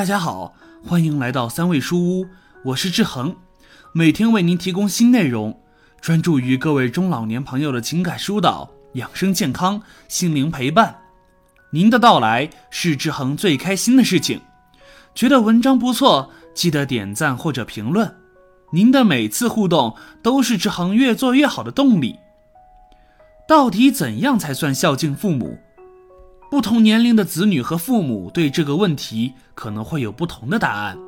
大家好，欢迎来到三味书屋，我是志恒，每天为您提供新内容，专注于各位中老年朋友的情感疏导、养生健康、心灵陪伴。您的到来是志恒最开心的事情。觉得文章不错，记得点赞或者评论。您的每次互动都是志恒越做越好的动力。到底怎样才算孝敬父母？不同年龄的子女和父母对这个问题可能会有不同的答案。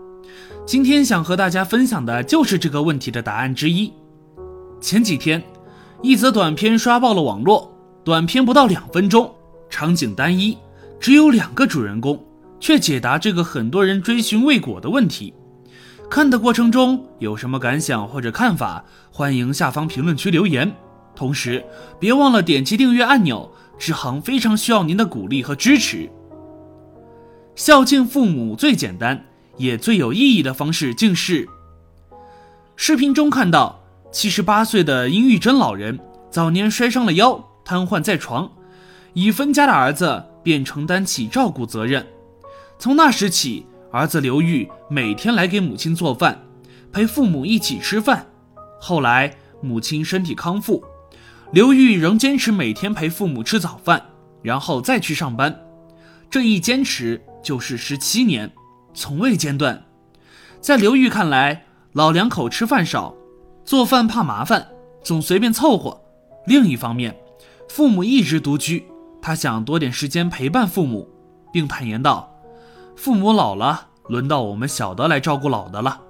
今天想和大家分享的就是这个问题的答案之一。前几天，一则短片刷爆了网络。短片不到两分钟，场景单一，只有两个主人公，却解答这个很多人追寻未果的问题。看的过程中有什么感想或者看法，欢迎下方评论区留言。同时，别忘了点击订阅按钮。志恒非常需要您的鼓励和支持。孝敬父母最简单也最有意义的方式，竟是视频中看到七十八岁的殷玉珍老人早年摔伤了腰，瘫痪在床，已分家的儿子便承担起照顾责任。从那时起，儿子刘玉每天来给母亲做饭，陪父母一起吃饭。后来母亲身体康复。刘玉仍坚持每天陪父母吃早饭，然后再去上班。这一坚持就是十七年，从未间断。在刘玉看来，老两口吃饭少，做饭怕麻烦，总随便凑合。另一方面，父母一直独居，他想多点时间陪伴父母，并坦言道：“父母老了，轮到我们小的来照顾老的了。”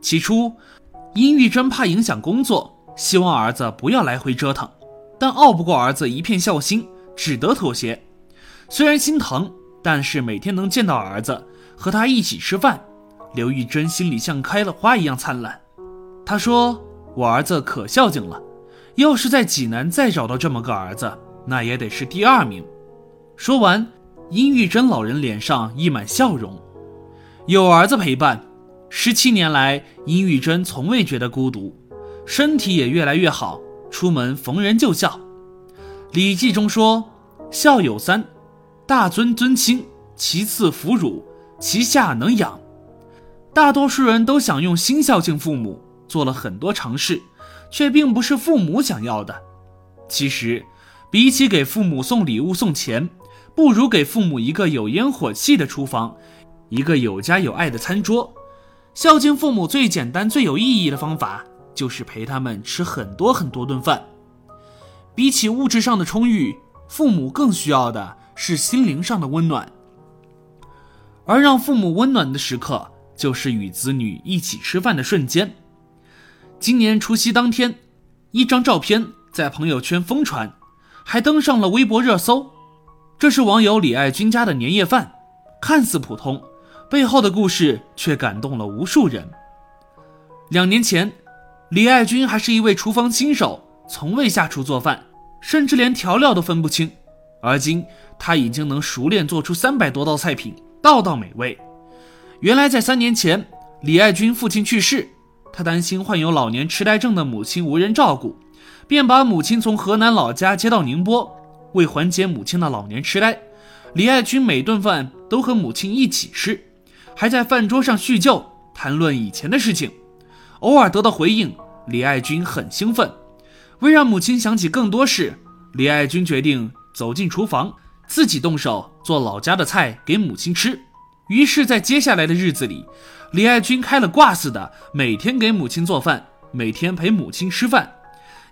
起初，殷玉珍怕影响工作。希望儿子不要来回折腾，但拗不过儿子一片孝心，只得妥协。虽然心疼，但是每天能见到儿子，和他一起吃饭，刘玉珍心里像开了花一样灿烂。他说：“我儿子可孝敬了，要是在济南再找到这么个儿子，那也得是第二名。”说完，殷玉珍老人脸上溢满笑容。有儿子陪伴，十七年来，殷玉珍从未觉得孤独。身体也越来越好，出门逢人就笑。《礼记》中说：“孝有三，大尊尊亲，其次抚乳，其下能养。”大多数人都想用心孝敬父母，做了很多尝试，却并不是父母想要的。其实，比起给父母送礼物送钱，不如给父母一个有烟火气的厨房，一个有家有爱的餐桌。孝敬父母最简单、最有意义的方法。就是陪他们吃很多很多顿饭。比起物质上的充裕，父母更需要的是心灵上的温暖。而让父母温暖的时刻，就是与子女一起吃饭的瞬间。今年除夕当天，一张照片在朋友圈疯传，还登上了微博热搜。这是网友李爱军家的年夜饭，看似普通，背后的故事却感动了无数人。两年前。李爱军还是一位厨房新手，从未下厨做饭，甚至连调料都分不清。而今，他已经能熟练做出三百多道菜品，道道美味。原来，在三年前，李爱军父亲去世，他担心患有老年痴呆症的母亲无人照顾，便把母亲从河南老家接到宁波。为缓解母亲的老年痴呆，李爱军每顿饭都和母亲一起吃，还在饭桌上叙旧，谈论以前的事情。偶尔得到回应。李爱军很兴奋，为让母亲想起更多事，李爱军决定走进厨房，自己动手做老家的菜给母亲吃。于是，在接下来的日子里，李爱军开了挂似的每天给母亲做饭，每天陪母亲吃饭，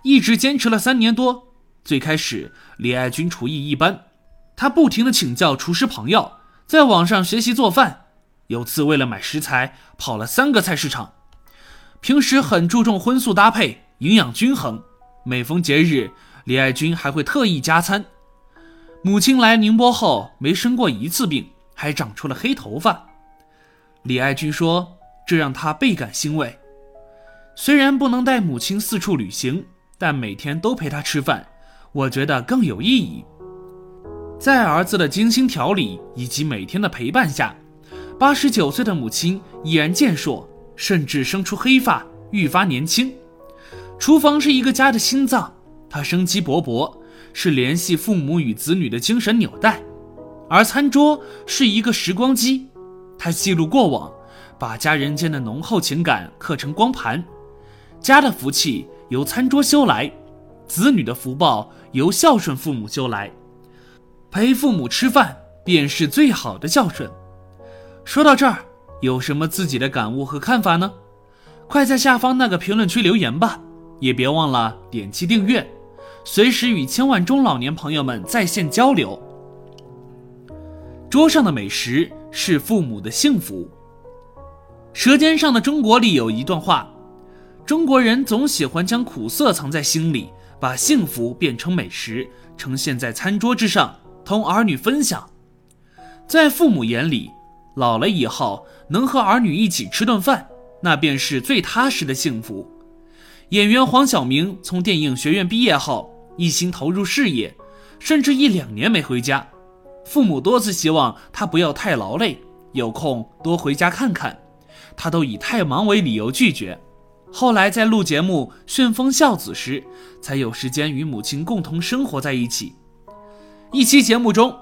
一直坚持了三年多。最开始，李爱军厨艺一般，他不停地请教厨师朋友，在网上学习做饭。有次为了买食材，跑了三个菜市场。平时很注重荤素搭配，营养均衡。每逢节日，李爱军还会特意加餐。母亲来宁波后没生过一次病，还长出了黑头发。李爱军说：“这让他倍感欣慰。虽然不能带母亲四处旅行，但每天都陪她吃饭，我觉得更有意义。”在儿子的精心调理以及每天的陪伴下，八十九岁的母亲依然健硕。甚至生出黑发，愈发年轻。厨房是一个家的心脏，它生机勃勃，是联系父母与子女的精神纽带；而餐桌是一个时光机，它记录过往，把家人间的浓厚情感刻成光盘。家的福气由餐桌修来，子女的福报由孝顺父母修来。陪父母吃饭便是最好的孝顺。说到这儿，有什么自己的感悟和看法呢？快在下方那个评论区留言吧，也别忘了点击订阅，随时与千万中老年朋友们在线交流。桌上的美食是父母的幸福。《舌尖上的中国》里有一段话：中国人总喜欢将苦涩藏在心里，把幸福变成美食，呈现在餐桌之上，同儿女分享。在父母眼里，老了以后能和儿女一起吃顿饭。那便是最踏实的幸福。演员黄晓明从电影学院毕业后，一心投入事业，甚至一两年没回家。父母多次希望他不要太劳累，有空多回家看看，他都以太忙为理由拒绝。后来在录节目《旋风孝子》时，才有时间与母亲共同生活在一起。一期节目中，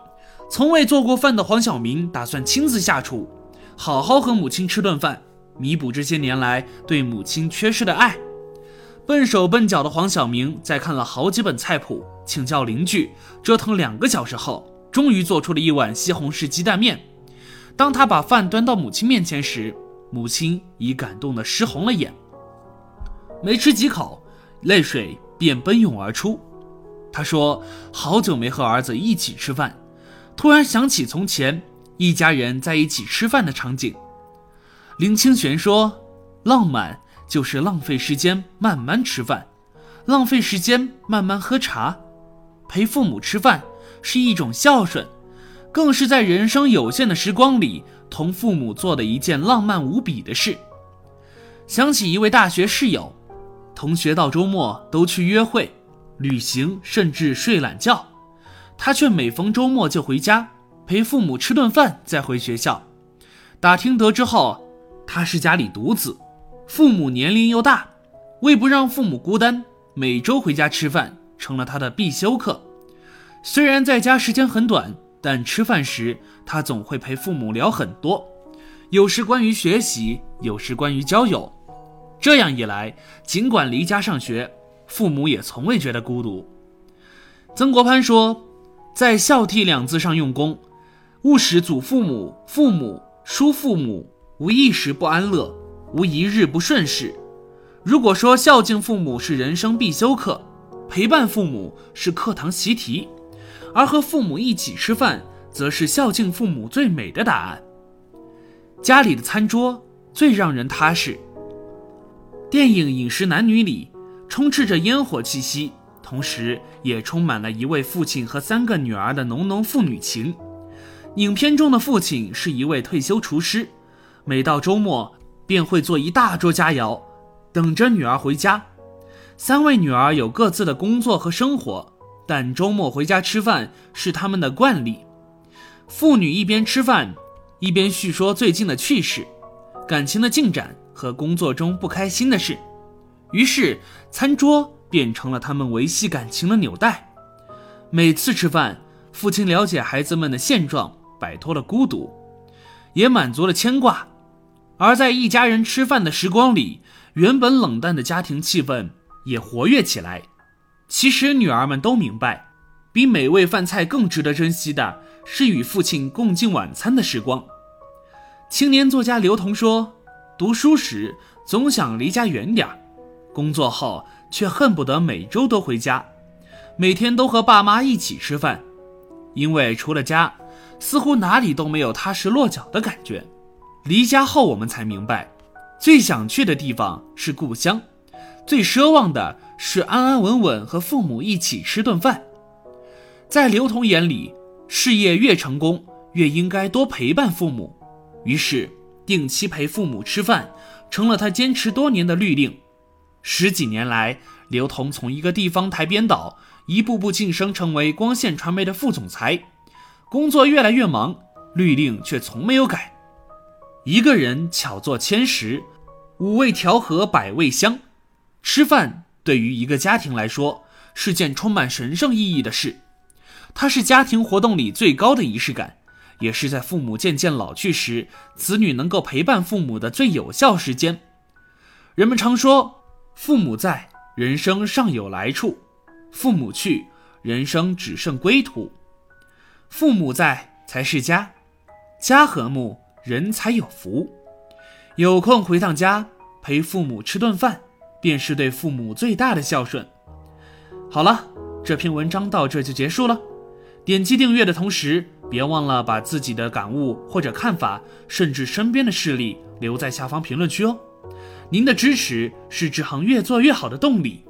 从未做过饭的黄晓明打算亲自下厨，好好和母亲吃顿饭。弥补这些年来对母亲缺失的爱。笨手笨脚的黄晓明在看了好几本菜谱，请教邻居，折腾两个小时后，终于做出了一碗西红柿鸡蛋面。当他把饭端到母亲面前时，母亲已感动得湿红了眼。没吃几口，泪水便奔涌而出。他说：“好久没和儿子一起吃饭，突然想起从前一家人在一起吃饭的场景。”林清玄说：“浪漫就是浪费时间慢慢吃饭，浪费时间慢慢喝茶，陪父母吃饭是一种孝顺，更是在人生有限的时光里同父母做的一件浪漫无比的事。”想起一位大学室友，同学到周末都去约会、旅行，甚至睡懒觉，他却每逢周末就回家陪父母吃顿饭再回学校。打听得知后。他是家里独子，父母年龄又大，为不让父母孤单，每周回家吃饭成了他的必修课。虽然在家时间很短，但吃饭时他总会陪父母聊很多，有时关于学习，有时关于交友。这样一来，尽管离家上学，父母也从未觉得孤独。曾国藩说，在孝悌两字上用功，勿使祖父母、父母、叔父母。无一时不安乐，无一日不顺事。如果说孝敬父母是人生必修课，陪伴父母是课堂习题，而和父母一起吃饭，则是孝敬父母最美的答案。家里的餐桌最让人踏实。电影《饮食男女》里充斥着烟火气息，同时也充满了一位父亲和三个女儿的浓浓父女情。影片中的父亲是一位退休厨师。每到周末，便会做一大桌佳肴，等着女儿回家。三位女儿有各自的工作和生活，但周末回家吃饭是他们的惯例。父女一边吃饭，一边叙说最近的趣事、感情的进展和工作中不开心的事。于是，餐桌变成了他们维系感情的纽带。每次吃饭，父亲了解孩子们的现状，摆脱了孤独，也满足了牵挂。而在一家人吃饭的时光里，原本冷淡的家庭气氛也活跃起来。其实女儿们都明白，比美味饭菜更值得珍惜的是与父亲共进晚餐的时光。青年作家刘同说：“读书时总想离家远点儿，工作后却恨不得每周都回家，每天都和爸妈一起吃饭，因为除了家，似乎哪里都没有踏实落脚的感觉。”离家后，我们才明白，最想去的地方是故乡，最奢望的是安安稳稳和父母一起吃顿饭。在刘同眼里，事业越成功，越应该多陪伴父母。于是，定期陪父母吃饭成了他坚持多年的律令。十几年来，刘同从一个地方台编导，一步步晋升成为光线传媒的副总裁，工作越来越忙，律令却从没有改。一个人巧做千石，五味调和百味香。吃饭对于一个家庭来说是件充满神圣意义的事，它是家庭活动里最高的仪式感，也是在父母渐渐老去时，子女能够陪伴父母的最有效时间。人们常说，父母在，人生尚有来处；父母去，人生只剩归途。父母在才是家，家和睦，人才有福。有空回趟家，陪父母吃顿饭，便是对父母最大的孝顺。好了，这篇文章到这就结束了。点击订阅的同时，别忘了把自己的感悟或者看法，甚至身边的事例留在下方评论区哦。您的支持是志恒越做越好的动力。